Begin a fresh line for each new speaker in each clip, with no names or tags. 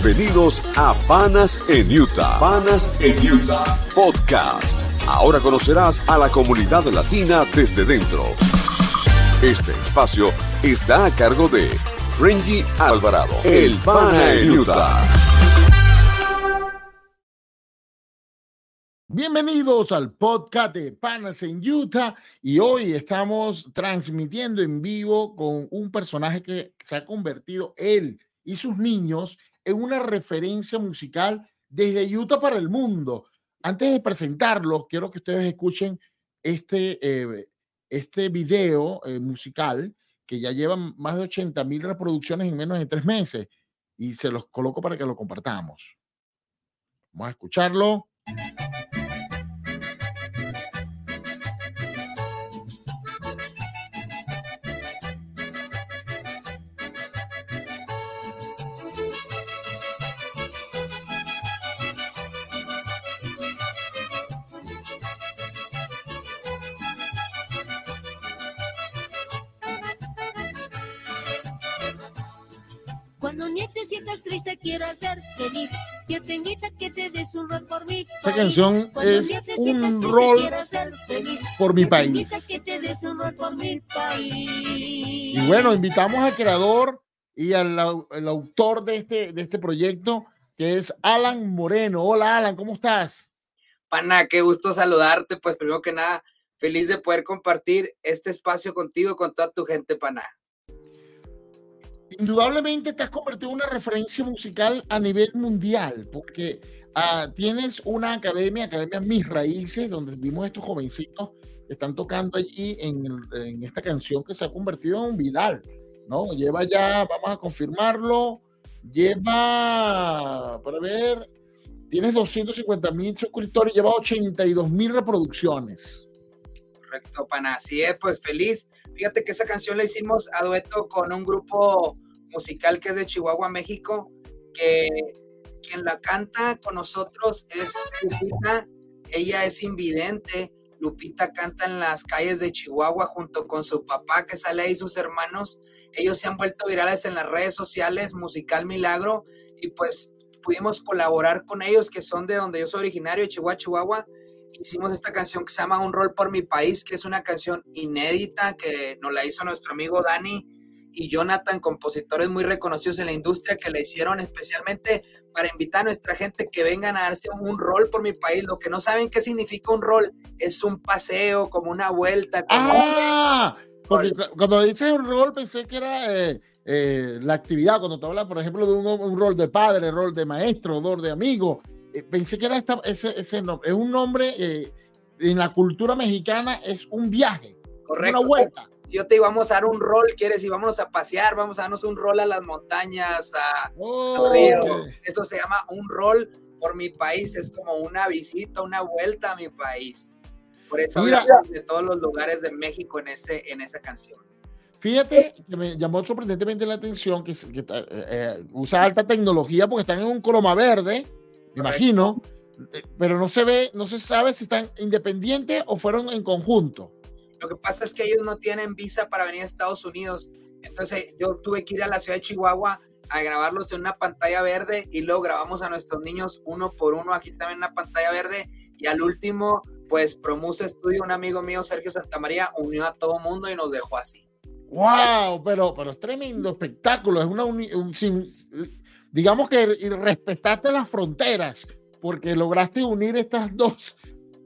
Bienvenidos a Panas en Utah. Panas en Utah Podcast. Ahora conocerás a la comunidad latina desde dentro. Este espacio está a cargo de Frenji Alvarado, el Pana en Utah.
Bienvenidos al podcast de Panas en Utah y hoy estamos transmitiendo en vivo con un personaje que se ha convertido él y sus niños en una referencia musical desde Utah para el mundo. Antes de presentarlo, quiero que ustedes escuchen este, eh, este video eh, musical que ya lleva más de 80 mil reproducciones en menos de tres meses y se los coloco para que lo compartamos. Vamos a escucharlo. Canción es un rol por mi país. Y bueno, invitamos al creador y al autor de este, de este proyecto, que es Alan Moreno. Hola Alan, ¿cómo estás?
Pana, qué gusto saludarte. Pues primero que nada, feliz de poder compartir este espacio contigo y con toda tu gente, Pana
indudablemente te has convertido en una referencia musical a nivel mundial, porque ah, tienes una academia, Academia Mis Raíces, donde vimos estos jovencitos que están tocando allí en, esta canción que se ha convertido en un viral, ¿no? Lleva ya, vamos a confirmarlo, lleva, para ver, tienes 250 mil suscriptores, lleva 82 mil reproducciones.
Correcto, pana, así es, pues feliz. Fíjate que esa canción la hicimos a dueto con un grupo musical que es de Chihuahua, México, que quien la canta con nosotros es Lupita, ella es invidente, Lupita canta en las calles de Chihuahua junto con su papá que sale ahí, sus hermanos, ellos se han vuelto virales en las redes sociales, Musical Milagro, y pues pudimos colaborar con ellos que son de donde yo soy originario, de Chihuahua, Chihuahua, hicimos esta canción que se llama Un rol por mi país, que es una canción inédita que nos la hizo nuestro amigo Dani y Jonathan, compositores muy reconocidos en la industria que la hicieron especialmente para invitar a nuestra gente que vengan a darse un rol por mi país. Lo que no saben qué significa un rol es un paseo, como una vuelta.
ah, porque cuando dices un rol pensé que era eh, eh, la actividad, cuando tú hablas, por ejemplo, de un, rol de padre, rol de maestro, rol de amigo, eh, pensé que era esta, ese, ese nombre. Es un nombre en la cultura mexicana, es un viaje,
Correcto. una vuelta yo te digo, vamos a dar un rol, quieres, y vámonos a pasear, vamos a darnos un rol a las montañas, a, oh, Eso se llama un rol por mi país, es como una visita, una vuelta a mi país. Por eso Mira, de todos los lugares de México en, ese, en esa canción.
Fíjate que me llamó sorprendentemente la atención que, que eh, eh, usa alta tecnología porque están en un croma verde, me imagino, eh, pero no se ve, no se sabe si están independientes o fueron en conjunto.
Lo que pasa es que ellos no tienen visa para venir a Estados Unidos. Entonces yo tuve que ir a la ciudad de Chihuahua a grabarlos en una pantalla verde y luego grabamos a nuestros niños uno por uno aquí también en una pantalla verde y al último pues Promuse Studio, un amigo mío Sergio Santamaría unió a todo mundo y nos dejó así.
Wow, pero, pero es tremendo espectáculo, es una digamos que respetaste las fronteras porque lograste unir estas dos,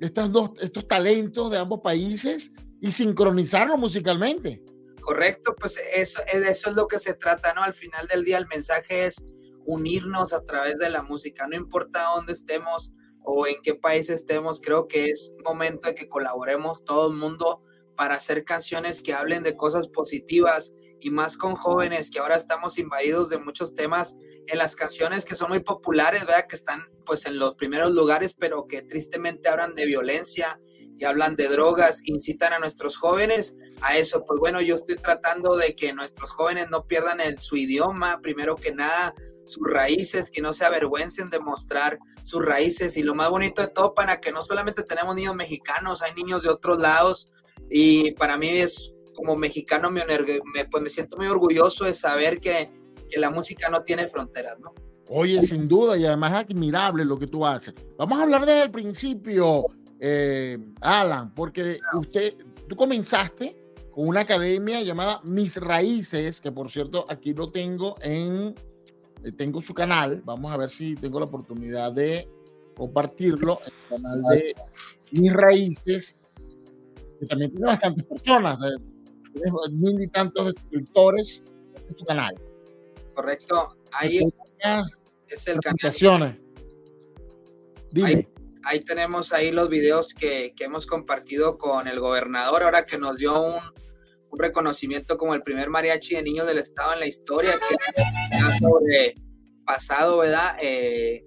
estas dos, estos talentos de ambos países y sincronizarlo musicalmente.
Correcto, pues eso, eso es lo que se trata, ¿no? Al final del día el mensaje es unirnos a través de la música, no importa dónde estemos o en qué país estemos, creo que es momento de que colaboremos todo el mundo para hacer canciones que hablen de cosas positivas y más con jóvenes que ahora estamos invadidos de muchos temas en las canciones que son muy populares, ¿verdad? Que están pues en los primeros lugares, pero que tristemente hablan de violencia, y hablan de drogas, incitan a nuestros jóvenes a eso. Pues bueno, yo estoy tratando de que nuestros jóvenes no pierdan el, su idioma, primero que nada, sus raíces, que no se avergüencen de mostrar sus raíces. Y lo más bonito de todo, para que no solamente tenemos niños mexicanos, hay niños de otros lados. Y para mí es como mexicano, me, pues me siento muy orgulloso de saber que, que la música no tiene fronteras, ¿no?
Oye, sin duda, y además es admirable lo que tú haces. Vamos a hablar desde el principio, eh, Alan, porque usted, tú comenzaste con una academia llamada Mis Raíces, que por cierto aquí lo tengo en, eh, tengo su canal, vamos a ver si tengo la oportunidad de compartirlo, el canal de Mis Raíces, que también tiene bastantes personas, tiene mil y tantos suscriptores en su canal.
Correcto, ahí es, es el
canal.
Dime. Ahí tenemos ahí los videos que, que, hemos compartido con el gobernador, ahora que nos dio un, un, reconocimiento como el primer mariachi de niños del estado en la historia, que ha sobrepasado, ¿verdad? Eh,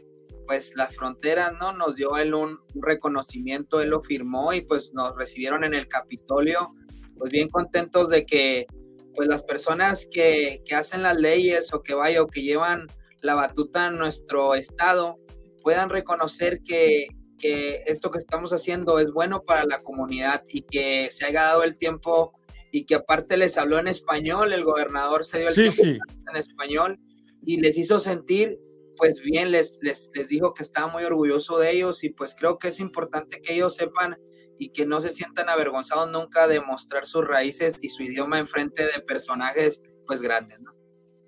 pues las fronteras, ¿no? Nos dio él un, un, reconocimiento, él lo firmó y pues nos recibieron en el Capitolio, pues bien contentos de que pues las personas que, que hacen las leyes o que vaya o que llevan la batuta en nuestro estado puedan reconocer que, que esto que estamos haciendo es bueno para la comunidad y que se haya dado el tiempo y que aparte les habló en español, el gobernador se dio el tiempo en español y les hizo sentir pues bien, les, les, les dijo que estaba muy orgulloso de ellos y pues creo que es importante que ellos sepan y que no se sientan avergonzados nunca de mostrar sus raíces y su idioma en frente de personajes pues grandes, ¿no?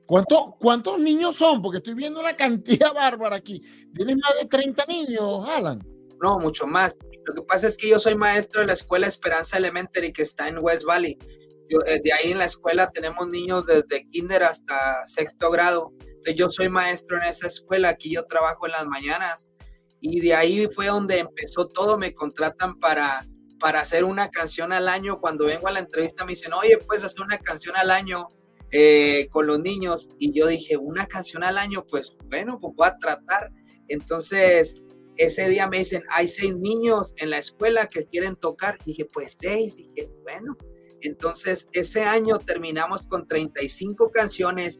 ¿Cuánto, ¿Cuántos niños son? Porque estoy viendo una cantidad bárbara aquí. Tienes más de 30 niños, Alan
no, mucho más. Lo que pasa es que yo soy maestro de la escuela Esperanza Elementary que está en West Valley. Eh, de ahí en la escuela tenemos niños desde kinder hasta sexto grado. Entonces yo soy maestro en esa escuela, aquí yo trabajo en las mañanas y de ahí fue donde empezó todo. Me contratan para, para hacer una canción al año. Cuando vengo a la entrevista me dicen, oye, puedes hacer una canción al año eh, con los niños. Y yo dije, una canción al año, pues bueno, pues voy a tratar. Entonces ese día me dicen, hay seis niños en la escuela que quieren tocar. Y dije, pues seis. Y dije, bueno. Entonces, ese año terminamos con 35 canciones,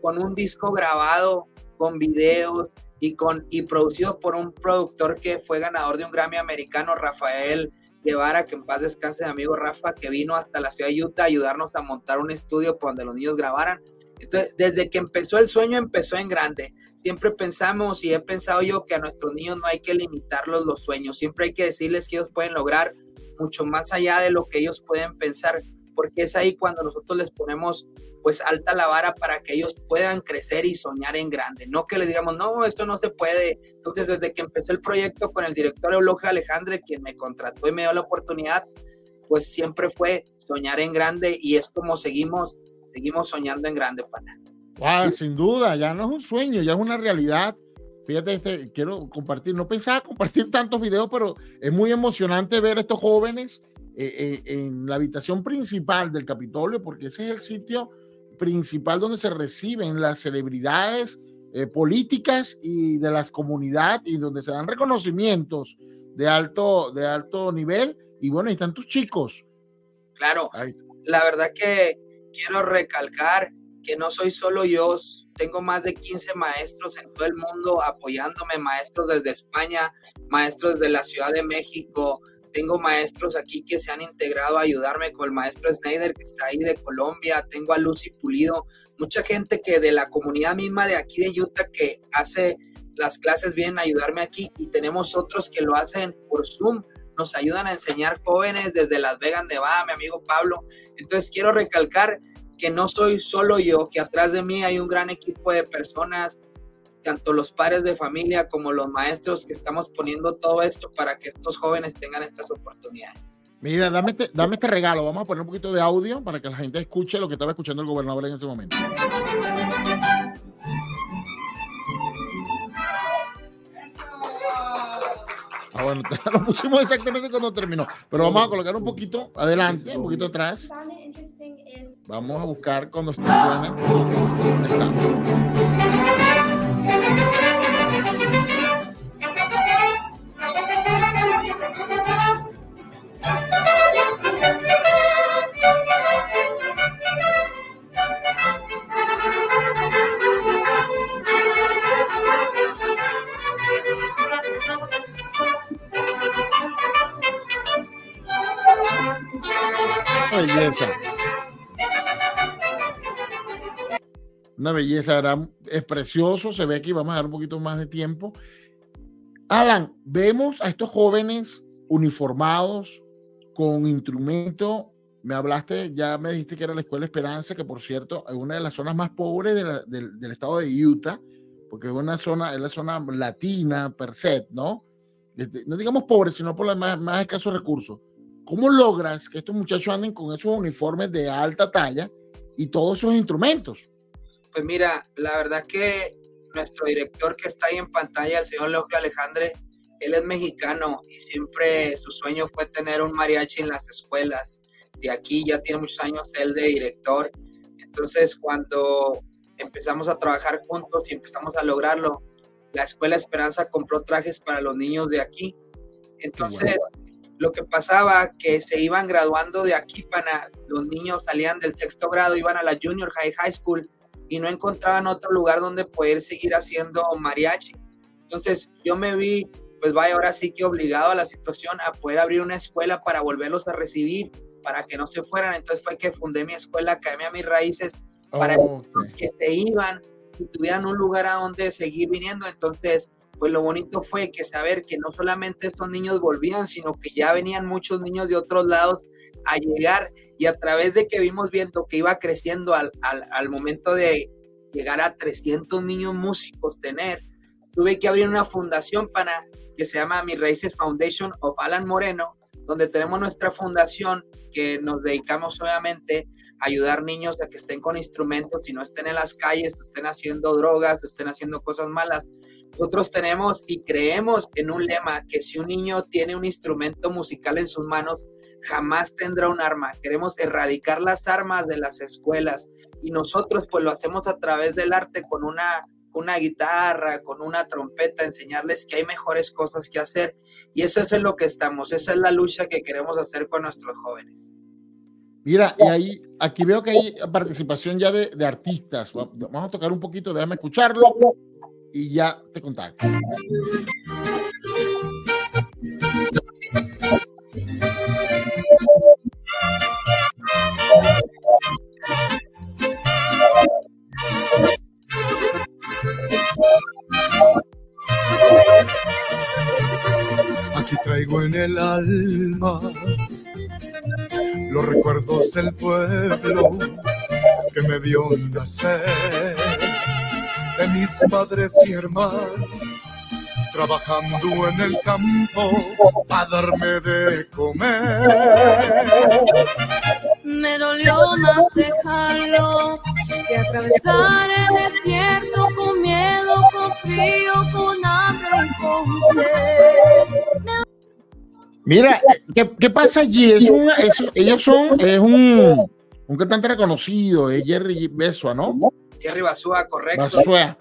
con un disco grabado, con videos y, con, y producido por un productor que fue ganador de un Grammy americano, Rafael Guevara, que en paz descanse, amigo Rafa, que vino hasta la ciudad de Utah a ayudarnos a montar un estudio donde los niños grabaran. Entonces, desde que empezó el sueño, empezó en grande. Siempre pensamos y he pensado yo que a nuestros niños no hay que limitarlos los sueños. Siempre hay que decirles que ellos pueden lograr mucho más allá de lo que ellos pueden pensar, porque es ahí cuando nosotros les ponemos pues alta la vara para que ellos puedan crecer y soñar en grande. No que les digamos, no, esto no se puede. Entonces, desde que empezó el proyecto con el director Eulogia Alejandre, quien me contrató y me dio la oportunidad, pues siempre fue soñar en grande y es como seguimos seguimos soñando en grande, pana.
Wow, sin duda, ya no es un sueño, ya es una realidad. Fíjate, este, quiero compartir, no pensaba compartir tantos videos, pero es muy emocionante ver a estos jóvenes eh, eh, en la habitación principal del Capitolio, porque ese es el sitio principal donde se reciben las celebridades eh, políticas y de las comunidades y donde se dan reconocimientos de alto, de alto nivel. Y bueno, ahí están tus chicos.
Claro, la verdad que quiero recalcar que no soy solo yo, tengo más de 15 maestros en todo el mundo apoyándome, maestros desde España, maestros de la Ciudad de México, tengo maestros aquí que se han integrado a ayudarme con el maestro Snyder que está ahí de Colombia, tengo a Lucy Pulido, mucha gente que de la comunidad misma de aquí de Utah que hace las clases vienen a ayudarme aquí y tenemos otros que lo hacen por Zoom nos ayudan a enseñar jóvenes desde Las Vegas, Nevada, mi amigo Pablo. Entonces quiero recalcar que no soy solo yo, que atrás de mí hay un gran equipo de personas, tanto los padres de familia como los maestros que estamos poniendo todo esto para que estos jóvenes tengan estas oportunidades.
Mira, dame este, dame este regalo. Vamos a poner un poquito de audio para que la gente escuche lo que estaba escuchando el gobernador en ese momento. Bueno, lo pusimos exactamente cuando terminó. Pero vamos a colocar un poquito adelante, un poquito atrás. Vamos a buscar cuando suene. Una belleza, ¿verdad? es precioso, se ve aquí, vamos a dar un poquito más de tiempo. Alan, vemos a estos jóvenes uniformados, con instrumento. Me hablaste, ya me dijiste que era la Escuela Esperanza, que por cierto es una de las zonas más pobres del, estado de Utah, porque es una zona, es la zona latina per se, ¿no? Este, no digamos pobre, sino por los más, más escasos recursos. ¿Cómo logras que estos muchachos anden con esos uniformes de alta talla y todos esos instrumentos?
Pues mira, la verdad que nuestro director que está ahí en pantalla, el señor Leo Alejandre, él es mexicano y siempre su sueño fue tener un mariachi en las escuelas. De aquí ya tiene muchos años él de director. Entonces, cuando empezamos a trabajar juntos y empezamos a lograrlo, la Escuela Esperanza compró trajes para los niños de aquí. Entonces, lo que pasaba que se iban graduando de aquí para los niños salían del sexto grado, iban a la Junior High High School y no encontraban otro lugar donde poder seguir haciendo mariachi. Entonces yo me vi, pues vaya, ahora sí que obligado a la situación a poder abrir una escuela para volverlos a recibir, para que no se fueran. Entonces fue que fundé mi escuela Academia Mis Raíces para los que se iban y tuvieran un lugar a donde seguir viniendo. Entonces, pues lo bonito fue que saber que no solamente estos niños volvían, sino que ya venían muchos niños de otros lados a llegar y a través de que vimos viendo que iba creciendo al, al, momento de llegar a 300 niños músicos tener, tuve que abrir una fundación para que se llama Mi Raíces Foundation of Alan Moreno, donde tenemos nuestra fundación que nos dedicamos obviamente a ayudar niños a que estén con instrumentos y no estén en las calles, o estén haciendo drogas, o estén haciendo cosas malas. Nosotros tenemos y creemos en un lema que si un niño tiene un instrumento musical en sus manos, jamás tendrá un arma. Queremos erradicar las armas de las escuelas y nosotros pues lo hacemos a través del arte con una, una guitarra, con una trompeta, enseñarles que hay mejores cosas que hacer y eso es en lo que estamos, esa es la lucha que queremos hacer con nuestros jóvenes.
Mira, y ahí, aquí veo que hay participación ya de, de artistas. Vamos a tocar un poquito, déjame escucharlo y ya te contacto.
Aquí traigo en el alma los recuerdos del pueblo que me vio nacer, de mis padres y hermanos trabajando en el campo para darme de comer.
Me dolió más dejarlos que atravesar el desierto con miedo, con frío, con hambre y con sed.
Mira, ¿qué, pasa allí? Es un, ellos son, es un, un cantante reconocido, es Jerry Besua, ¿no?
Jerry Basua, correcto.
Basua.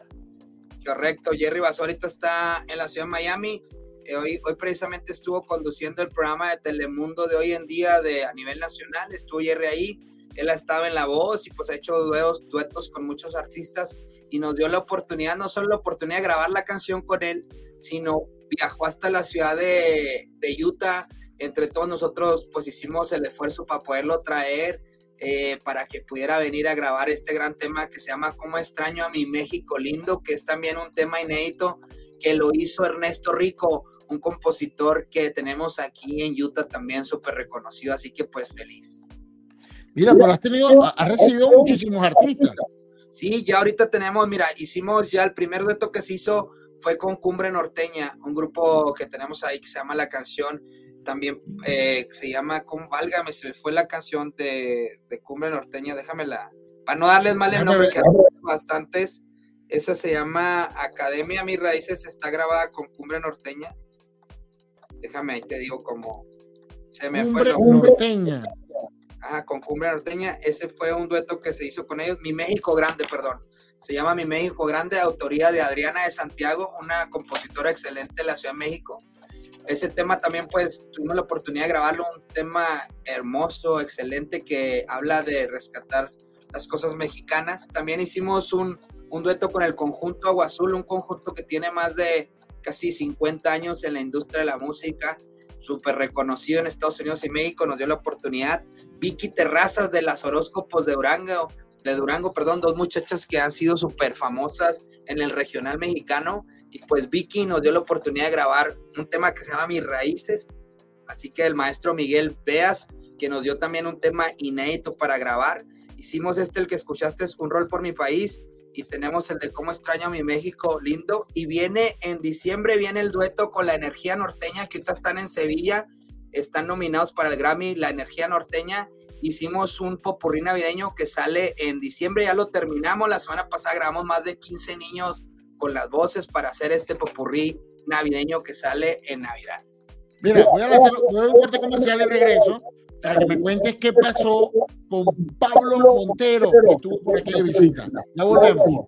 Correcto, Jerry Basua ahorita está en la ciudad de Miami. Eh, hoy, hoy precisamente estuvo conduciendo el programa de Telemundo de hoy en día de, a nivel nacional. Estuvo Jerry ahí. Él ha estado en la voz y pues ha hecho duetos, duetos con muchos artistas y nos dio la oportunidad, no solo la oportunidad de grabar la canción con él, sino viajó hasta la ciudad de, Utah. Entre todos nosotros, pues hicimos el esfuerzo para poderlo traer, eh, para que pudiera venir a grabar este gran tema que se llama Cómo extraño a mi México lindo, que es también un tema inédito que lo hizo Ernesto Rico, un compositor que tenemos aquí en Utah también súper reconocido, así que pues feliz.
Mira, pero has tenido, has recibido muchísimos artistas.
Sí, ya ahorita tenemos, mira, hicimos ya el primer reto que se hizo fue con Cumbre Norteña, un grupo que tenemos ahí que se llama La Canción, también eh, se llama, válgame, se me fue la canción de, Cumbre Norteña, déjamela, para no darles mal el nombre, que hay bastantes, esa se llama Academia Mis Raíces, está grabada con Cumbre Norteña, déjame ahí te digo como, se me fue el
nombre. Norteña.
Ajá, con Cumbre Norteña, ese fue un dueto que se hizo con ellos, Mi México Grande, perdón se llama Mi México Grande, autoría de Adriana de Santiago, una compositora excelente de la Ciudad de México. Ese tema también, pues, tuvimos la oportunidad de grabarlo, un tema hermoso, excelente, que habla de rescatar las cosas mexicanas. También hicimos un, dueto con el conjunto Agua Azul, un conjunto que tiene más de casi 50 años en la industria de la música, súper reconocido en Estados Unidos y México, nos dio la oportunidad. Vicky Terrazas de las Horóscopos de Durango, de Durango, perdón, dos muchachas que han sido súper famosas en el regional mexicano. Y pues Vicky nos dio la oportunidad de grabar un tema que se llama Mis Raíces. Así que el maestro Miguel Beas, que nos dio también un tema inédito para grabar. Hicimos este, el que escuchaste, es Un Rol por mi País. Y tenemos el de Cómo extraño a mi México, lindo. Y viene en diciembre, viene el dueto con la energía norteña, que ahorita están en Sevilla. Están nominados para el Grammy, la energía norteña hicimos un popurrí navideño que sale en diciembre, ya lo terminamos, la semana pasada grabamos más de 15 niños con las voces para hacer este popurrí navideño que sale en Navidad.
Mira, voy a hacer voy a un corte comercial y regreso para que me cuentes qué pasó con Pablo Montero, que estuvo por aquí de visita. Ya volvemos.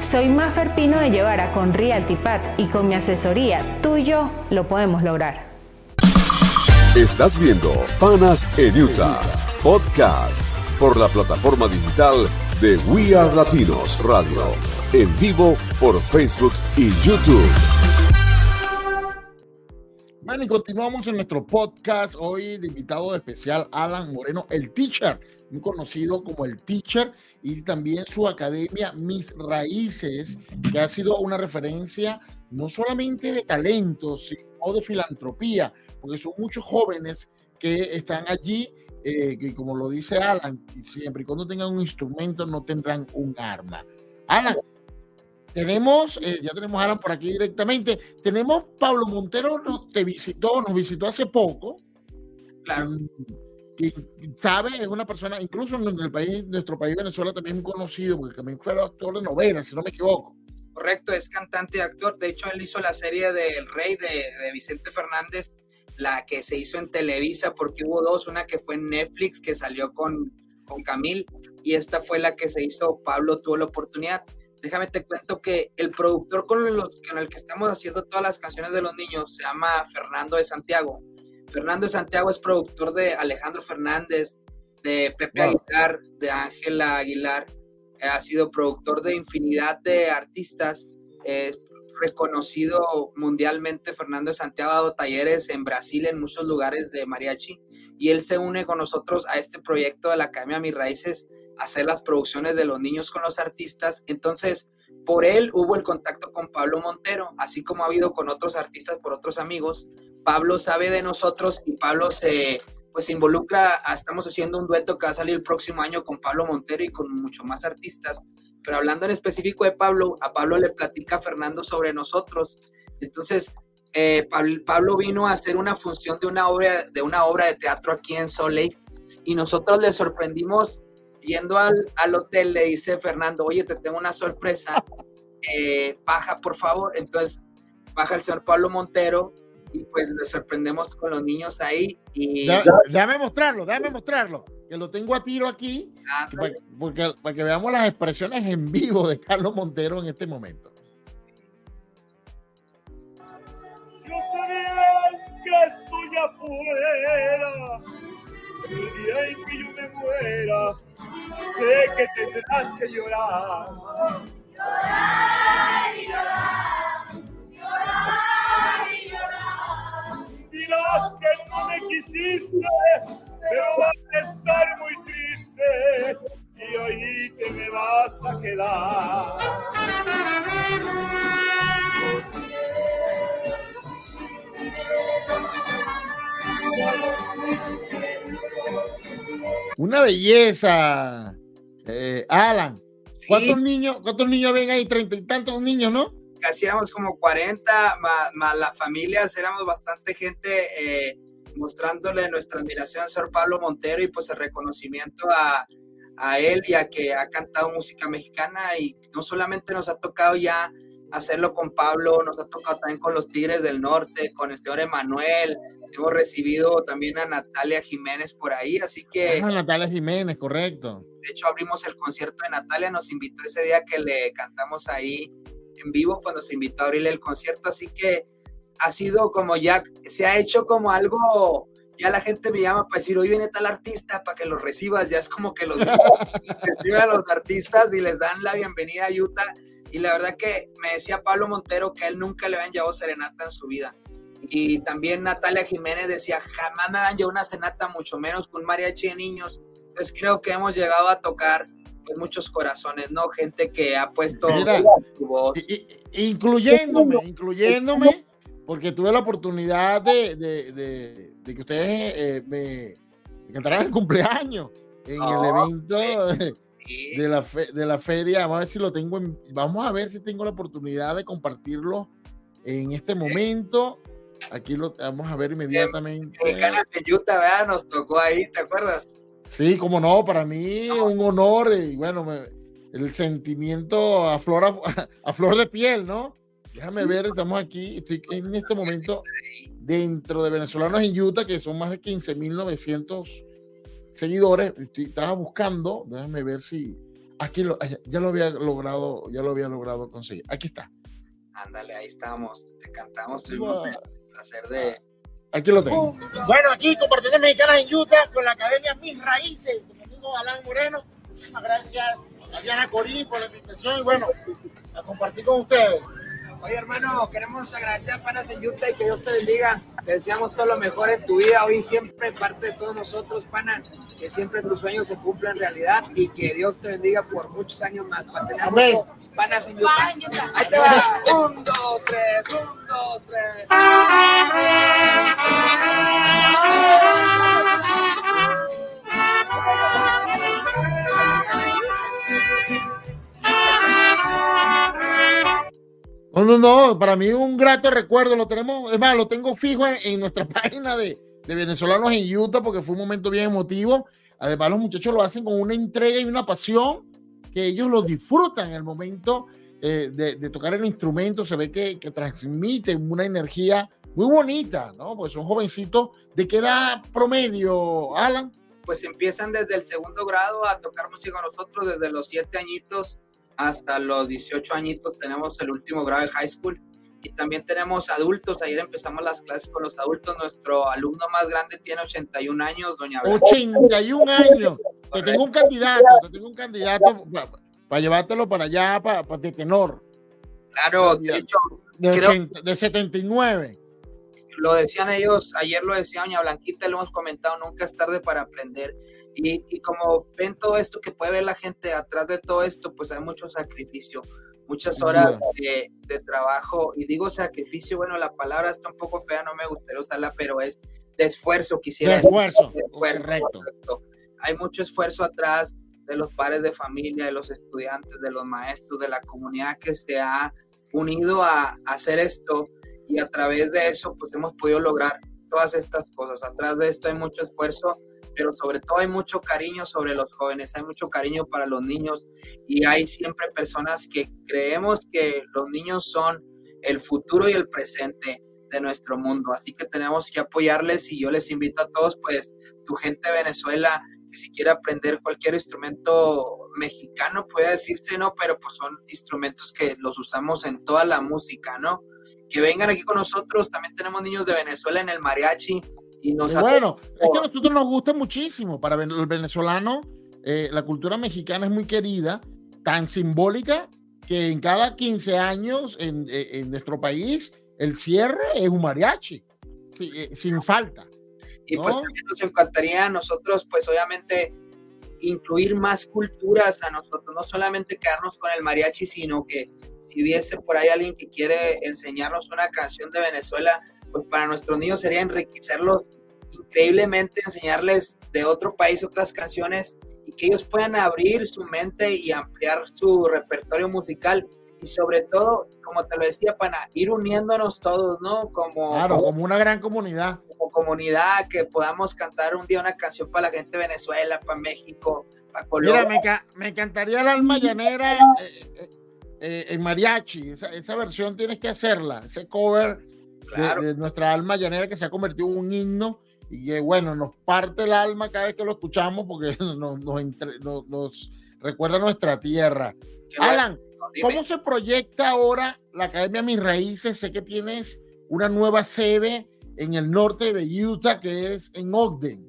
Soy Maffer Pino de Llevara con Realtipat y con mi asesoría, tú y yo lo podemos lograr.
Estás viendo Panas en Utah, podcast por la plataforma digital de We Are Latinos Radio, en vivo por Facebook y YouTube.
Bueno, y continuamos en nuestro podcast. Hoy de invitado especial Alan Moreno, el teacher, muy conocido como el teacher, y también su academia Mis Raíces, que ha sido una referencia no solamente de talentos, sino de filantropía, porque son muchos jóvenes que están allí, eh, que como lo dice Alan, siempre y cuando tengan un instrumento no tendrán un arma. Alan, tenemos, eh, ya tenemos a Alan por aquí directamente, tenemos Pablo Montero, nos, te visitó, nos visitó hace poco.
Claro.
Mm, que sabe, es una persona, incluso en el país, nuestro país Venezuela también conocido, porque también fue actor de novelas, si no me equivoco.
Correcto, es cantante y actor. De hecho, él hizo la serie de El Rey de, de Vicente Fernández, la que se hizo en Televisa, porque hubo dos, una que fue en Netflix, que salió con, con Camil, y esta fue la que se hizo, Pablo tuvo la oportunidad. Déjame te cuento que el productor con, los, con el que estamos haciendo todas las canciones de los niños se llama Fernando de Santiago. Fernando de Santiago es productor de Alejandro Fernández, de Pepe
Wow.
Aguilar, de Ángela Aguilar. Eh, ha sido productor de infinidad de artistas. eh, reconocido mundialmente. Fernando de Santiago ha dado talleres en Brasil, en muchos lugares de mariachi. Y él se une con nosotros a este proyecto de la Academia Mis Raíces, hacer las producciones de los niños con los artistas. Entonces, por él hubo el contacto con Pablo Montero, así como ha habido con otros artistas por otros amigos. Pablo sabe de nosotros y Pablo se pues involucra, estamos haciendo un dueto que va a salir el próximo año con Pablo Montero y con mucho más artistas. Pero hablando en específico de Pablo, a Pablo le platica Fernando sobre nosotros. Entonces, eh, Pablo, vino a hacer una función de una obra de una obra de teatro aquí en Salt Lake y nosotros le sorprendimos yendo al, al hotel, le dice Fernando, oye, te tengo una sorpresa, eh, baja por favor. Entonces baja el señor Pablo Montero y pues le sorprendemos con los niños ahí y
Déjame mostrarlo, déjame mostrarlo, que lo tengo a tiro aquí,
ah,
para, porque, para que veamos las expresiones en vivo de Carlos Montero en este momento.
Estoy afuera. El día en que yo me muera, sé que tendrás que llorar. Dirás que no me quisiste, pero vas a estar muy triste y ahí te me vas a quedar.
Una belleza, eh, Alan.
sí,
¿Cuántos niños, cuántos niños ven ahí? Treinta y tantos niños, ¿no?
casi éramos como 40, más, más las familias, éramos bastante gente eh, mostrándole nuestra admiración al señor Pablo Montero y pues el reconocimiento a, a él y a que ha cantado música mexicana y no solamente nos ha tocado ya hacerlo con Pablo, nos ha tocado también con los Tigres del Norte, con el señor Emanuel, hemos recibido también a Natalia Jiménez por ahí, así que...
Ah, Natalia Jiménez, correcto.
De hecho, abrimos el concierto de Natalia, nos invitó ese día que le cantamos ahí en vivo, cuando se invitó a abrirle el concierto, así que ha sido como ya, se ha hecho como algo ya la gente me llama para decir, hoy viene tal artista para que lo recibas, ya es como que los reciben a los artistas y les dan la bienvenida a Utah y la verdad que me decía Pablo Montero que él nunca le habían llevado serenata en su vida. Y también Natalia Jiménez decía, jamás me habían llevado una serenata, mucho menos con mariachi de niños. Entonces creo que hemos llegado a tocar pues, muchos corazones, ¿no? Gente que ha puesto
su voz. incluyéndome, incluyéndome, porque tuve la oportunidad de, de, de, que ustedes eh, me, cantaran el cumpleaños en el evento de la, de la feria. Vamos a ver si lo tengo. vamos a ver si tengo la oportunidad de compartirlo en este momento. Aquí lo vamos a ver inmediatamente.
Mexicanas de Utah, ¿verdad? Nos tocó ahí, ¿te acuerdas?
Sí, como no, para mí un honor y bueno, el sentimiento a flor, a, flor de piel, ¿no? Déjame ver, estamos aquí, estoy en este momento dentro de venezolanos en Utah, que son más de 15.900 seguidores. estaba buscando, déjame ver si aquí lo, ya lo había logrado, ya lo había logrado conseguir. Aquí está.
Ándale, ahí estamos. Te cantamos, tuvimos el placer de.
Aquí lo tengo.
Bueno, aquí compartiendo mexicanas en Utah con la Academia Mis Raíces, con mi amigo Alan Moreno. Muchísimas gracias a Diana Corín por la invitación y bueno, a compartir con ustedes.
Oye, hermano, queremos agradecer a Panas en Utah y que Dios te bendiga. Te deseamos todo lo mejor en tu vida, hoy siempre parte de todos nosotros, Pana que siempre tus sueños se cumplan realidad y que Dios te bendiga por muchos años más. Para tener Amén. Panas en Utah. Ahí te va. Un, dos, tres. Un, dos, tres.
No, no, no, para mí un grato recuerdo, lo tenemos, es más, lo tengo fijo en nuestra página de, de venezolanos en Utah porque fue un momento bien emotivo. Además, los muchachos lo hacen con una entrega y una pasión que ellos lo disfrutan en el momento eh, de, tocar el instrumento. Se ve que, que transmiten una energía muy bonita, ¿no? Pues son jovencitos. ¿De qué edad promedio, Alan?
Pues empiezan desde el segundo grado a tocar música nosotros, desde los siete añitos hasta los 18 añitos. Tenemos el último grado de high school y también tenemos adultos. Ayer empezamos las clases con los adultos. Nuestro alumno más grande tiene 81 años, doña
Blanca. 81 años. Te tengo un candidato, te tengo un candidato para llevártelo para allá, para, de tenor.
Claro, de hecho.
De, 79.
Lo decían ellos, ayer lo decía doña Blanquita, lo hemos comentado, nunca es tarde para aprender. Y, y como ven todo esto que puede ver la gente atrás de todo esto, pues hay mucho sacrificio muchas horas de, trabajo, y digo sacrificio, bueno, la palabra está un poco fea, no me gustaría usarla, pero es de esfuerzo, quisiera
de esfuerzo, correcto.
Hay mucho esfuerzo atrás de los padres de familia, de los estudiantes, de los maestros, de la comunidad que se ha unido a, a hacer esto. Y a través de eso pues hemos podido lograr todas estas cosas. Atrás de esto hay mucho esfuerzo pero sobre todo hay mucho cariño sobre los jóvenes, hay mucho cariño para los niños y hay siempre personas que creemos que los niños son el futuro y el presente de nuestro mundo, así que tenemos que apoyarles y yo les invito a todos, pues tu gente de Venezuela, que si quiere aprender cualquier instrumento mexicano, puede decirse, ¿no? Pero pues son instrumentos que los usamos en toda la música, ¿no? Que vengan aquí con nosotros, también tenemos niños de Venezuela en el mariachi,
bueno, es que a nosotros nos gusta muchísimo. Para el venezolano, eh, la cultura mexicana es muy querida, tan simbólica que en cada 15 años en, eh, nuestro país el cierre es un mariachi, eh, sin falta.
Y pues también nos encantaría a nosotros, pues obviamente, incluir más culturas a nosotros, no solamente quedarnos con el mariachi, sino que si hubiese por ahí alguien que quiere enseñarnos una canción de Venezuela, pues para nuestros niños sería enriquecerlos increíblemente, enseñarles de otro país otras canciones y que ellos puedan abrir su mente y ampliar su repertorio musical y sobre todo, como te lo decía, para ir uniéndonos todos, ¿no? Como,
claro, como una gran comunidad.
Como comunidad, que podamos cantar un día una canción para la gente de Venezuela, para México, para Colombia.
Mira, me, me encantaría el alma llanera. Eh, eh, eh, en mariachi. Esa, esa versión tienes que hacerla, ese cover
Claro.
de, nuestra alma llanera que se ha convertido en un himno y que, bueno, nos parte el alma cada vez que lo escuchamos porque nos, nos, entre- nos- nos recuerda nuestra tierra.
Qué
Alan. ¿cómo se proyecta ahora la Academia Mis Raíces? Sé que tienes una nueva sede en el norte de Utah que es en Ogden.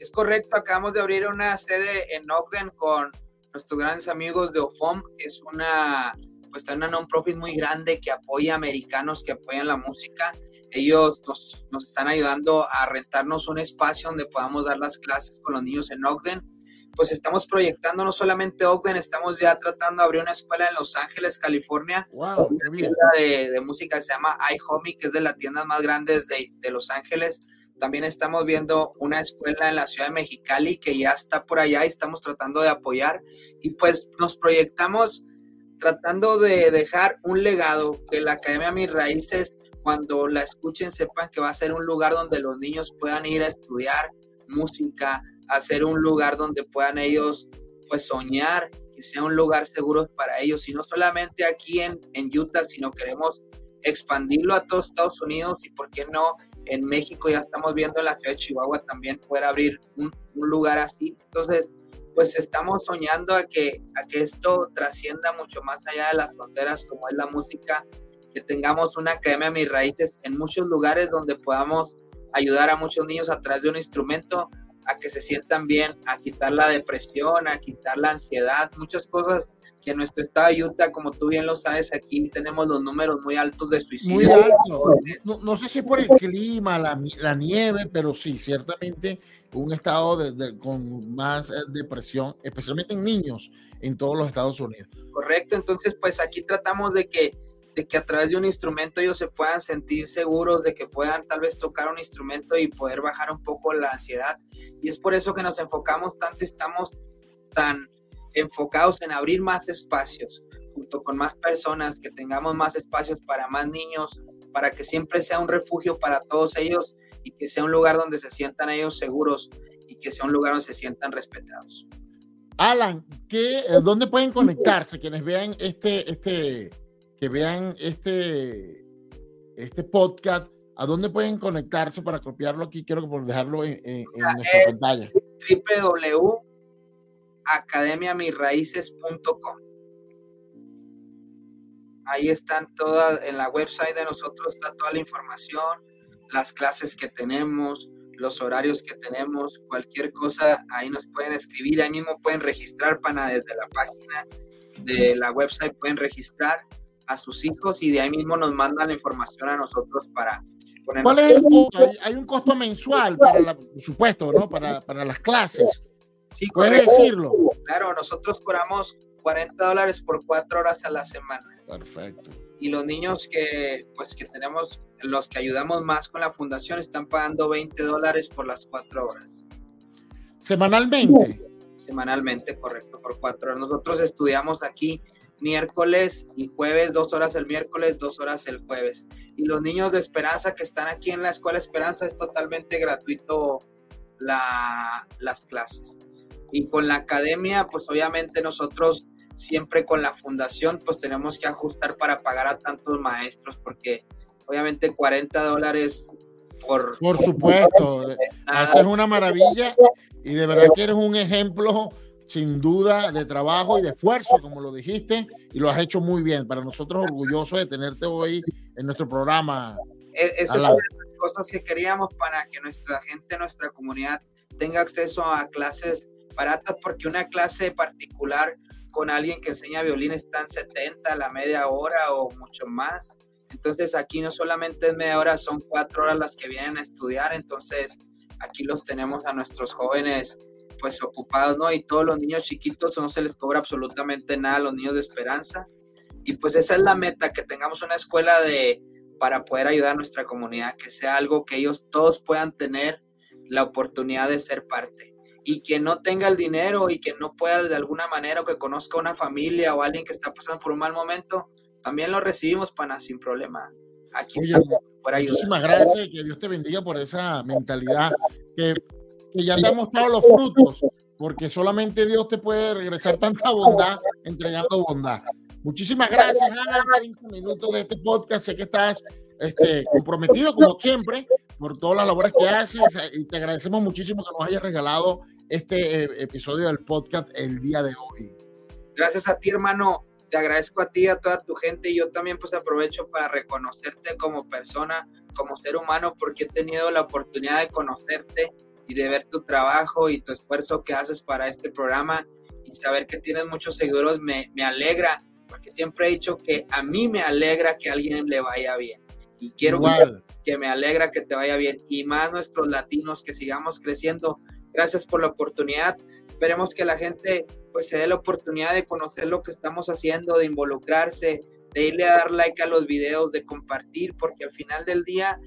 Es correcto, acabamos de abrir una sede en Ogden con nuestros grandes amigos de OFOM. Es una, pues, una non-profit muy grande que apoya a americanos que apoyan la música. Ellos nos, nos están ayudando a rentarnos un espacio donde podamos dar las clases con los niños en Ogden. Pues estamos proyectando no solamente Ogden, estamos ya tratando de abrir una escuela en Los Ángeles, California,
Wow, bien.
tienda de, de música que se llama iHomie, que es de las tiendas más grandes de, de Los Ángeles. También estamos viendo una escuela en la ciudad de Mexicali que ya está por allá y estamos tratando de apoyar. Y pues nos proyectamos tratando de dejar un legado que la Academia Mis Raíces, cuando la escuchen, sepan que va a ser un lugar donde los niños puedan ir a estudiar música, a ser un lugar donde puedan ellos pues soñar, que sea un lugar seguro para ellos, y no solamente aquí en, en Utah, sino queremos expandirlo a todos Estados Unidos y por qué no en México ya estamos viendo en la ciudad de Chihuahua también poder abrir un, un lugar así. Entonces, pues estamos soñando a que, a que esto trascienda mucho más allá de las fronteras como es la música, que tengamos una academia Mis Raíces en muchos lugares donde podamos ayudar a muchos niños a través de un instrumento a que se sientan bien, a quitar la depresión, a quitar la ansiedad, muchas cosas que en nuestro estado de Utah, como tú bien lo sabes, aquí tenemos los números muy altos de
Muy
suicidio.
alto. No, no sé si por el clima, la, la nieve, pero sí, ciertamente un estado de- de- con más eh, depresión, especialmente en niños en todos los Estados Unidos.
Correcto, entonces pues aquí tratamos de que, de que a través de un instrumento ellos se puedan sentir seguros, de que puedan tal vez tocar un instrumento y poder bajar un poco la ansiedad. Y es por eso que nos enfocamos tanto y estamos tan enfocados en abrir más espacios, junto con más personas, que tengamos más espacios para más niños, para que siempre sea un refugio para todos ellos y que sea un lugar donde se sientan ellos seguros y que sea un lugar donde se sientan respetados.
Alan, ¿qué, eh, ¿dónde pueden conectarse quienes vean este, este, que vean este, este podcast? ¿A dónde pueden conectarse para copiarlo aquí? Quiero dejarlo en, en- en nuestra
es-
pantalla.
www.academiamisraíces.com. Ahí están todas, en la website de nosotros está toda la información, las clases que tenemos, los horarios que tenemos, cualquier cosa, ahí nos pueden escribir, ahí mismo pueden registrar pana desde la página de la website, pueden registrar a sus hijos y de ahí mismo nos mandan la información a nosotros para poner
¿Cuál es el costo? Hay un costo mensual para la, por supuesto, ¿no? Para, para las clases.
Sí,
¿Puedes
correcto.
decirlo?
Claro, nosotros cobramos 40 dólares por cuatro horas a la semana.
Perfecto.
Y los niños que, pues, que tenemos, los que ayudamos más con la fundación, están pagando 20 dólares por las cuatro horas.
Semanalmente.
Semanalmente, correcto, por cuatro horas. Nosotros estudiamos aquí miércoles y jueves, dos horas el miércoles, dos horas el jueves. Y los niños de Esperanza que están aquí en la Escuela Esperanza es totalmente gratuito la, las clases. Y con la academia, pues obviamente nosotros siempre con la fundación, pues tenemos que ajustar para pagar a tantos maestros, porque obviamente 40 dólares por...
Por supuesto.
nada,
Haces una maravilla y de verdad que eres un ejemplo sin duda de trabajo y de esfuerzo, como lo dijiste, y lo has hecho muy bien. Para nosotros orgullosos de tenerte hoy en nuestro programa.
E- Eso es una de las cosas que queríamos para que nuestra gente, nuestra comunidad tenga acceso a clases baratas, porque una clase particular con alguien que enseña violín está en 70 a la media hora o mucho más. Entonces aquí no solamente es media hora, son cuatro horas las que vienen a estudiar. Entonces aquí los tenemos a nuestros jóvenes pues ocupados, ¿no? Y todos los niños chiquitos no se les cobra absolutamente nada a los niños de esperanza. Y pues esa es la meta, que tengamos una escuela de, para poder ayudar a nuestra comunidad, que sea algo que ellos todos puedan tener la oportunidad de ser parte. Y que no tenga el dinero y que no pueda de alguna manera o que conozca una familia o alguien que está pasando por un mal momento, también lo recibimos, pana, sin problema. Aquí
Oye,
estamos para ayudar.
Muchísimas gracias y que Dios te bendiga por esa mentalidad que, que ya te ha mostrado los frutos, porque solamente Dios te puede regresar tanta bondad entregando bondad. Muchísimas gracias, Alan. 30 minutos de este podcast. Sé que estás este, comprometido, como siempre, por todas las labores que haces. Y te agradecemos muchísimo que nos hayas regalado este eh, episodio del podcast el día de hoy.
Gracias a ti, hermano. Te agradezco a ti, a toda tu gente. Y yo también pues aprovecho para reconocerte como persona, como ser humano, porque he tenido la oportunidad de conocerte y de ver tu trabajo y tu esfuerzo que haces para este programa y saber que tienes muchos seguidores me, me alegra, porque siempre he dicho que a mí me alegra que a alguien le vaya bien. Y quiero que, que me alegra que te vaya bien. Y más nuestros latinos, que sigamos creciendo. Gracias por la oportunidad. Esperemos que la gente pues se dé la oportunidad de conocer lo que estamos haciendo, de involucrarse, de irle a dar like a los videos, de compartir, porque al final del día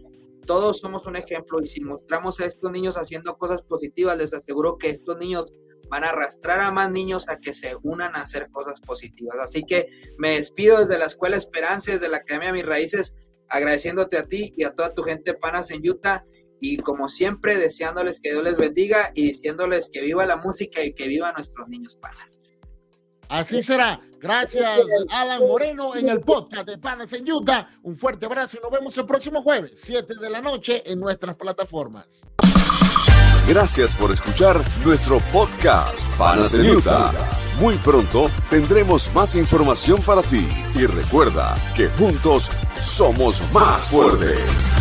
todos somos un ejemplo y si mostramos a estos niños haciendo cosas positivas, les aseguro que estos niños van a arrastrar a más niños a que se unan a hacer cosas positivas. Así que me despido desde la Escuela Esperanza, desde la Academia Mis Raíces, agradeciéndote a ti y a toda tu gente panas en Utah y como siempre deseándoles que Dios les bendiga y diciéndoles que viva la música y que viva nuestros niños panas.
Así será. Gracias, Alan Moreno, en el podcast de Panas en Utah. Un fuerte abrazo y nos vemos el próximo jueves, 7 de la noche, en nuestras plataformas.
Gracias por escuchar nuestro podcast Panas en Utah. Muy pronto tendremos más información para ti y recuerda que juntos somos más fuertes.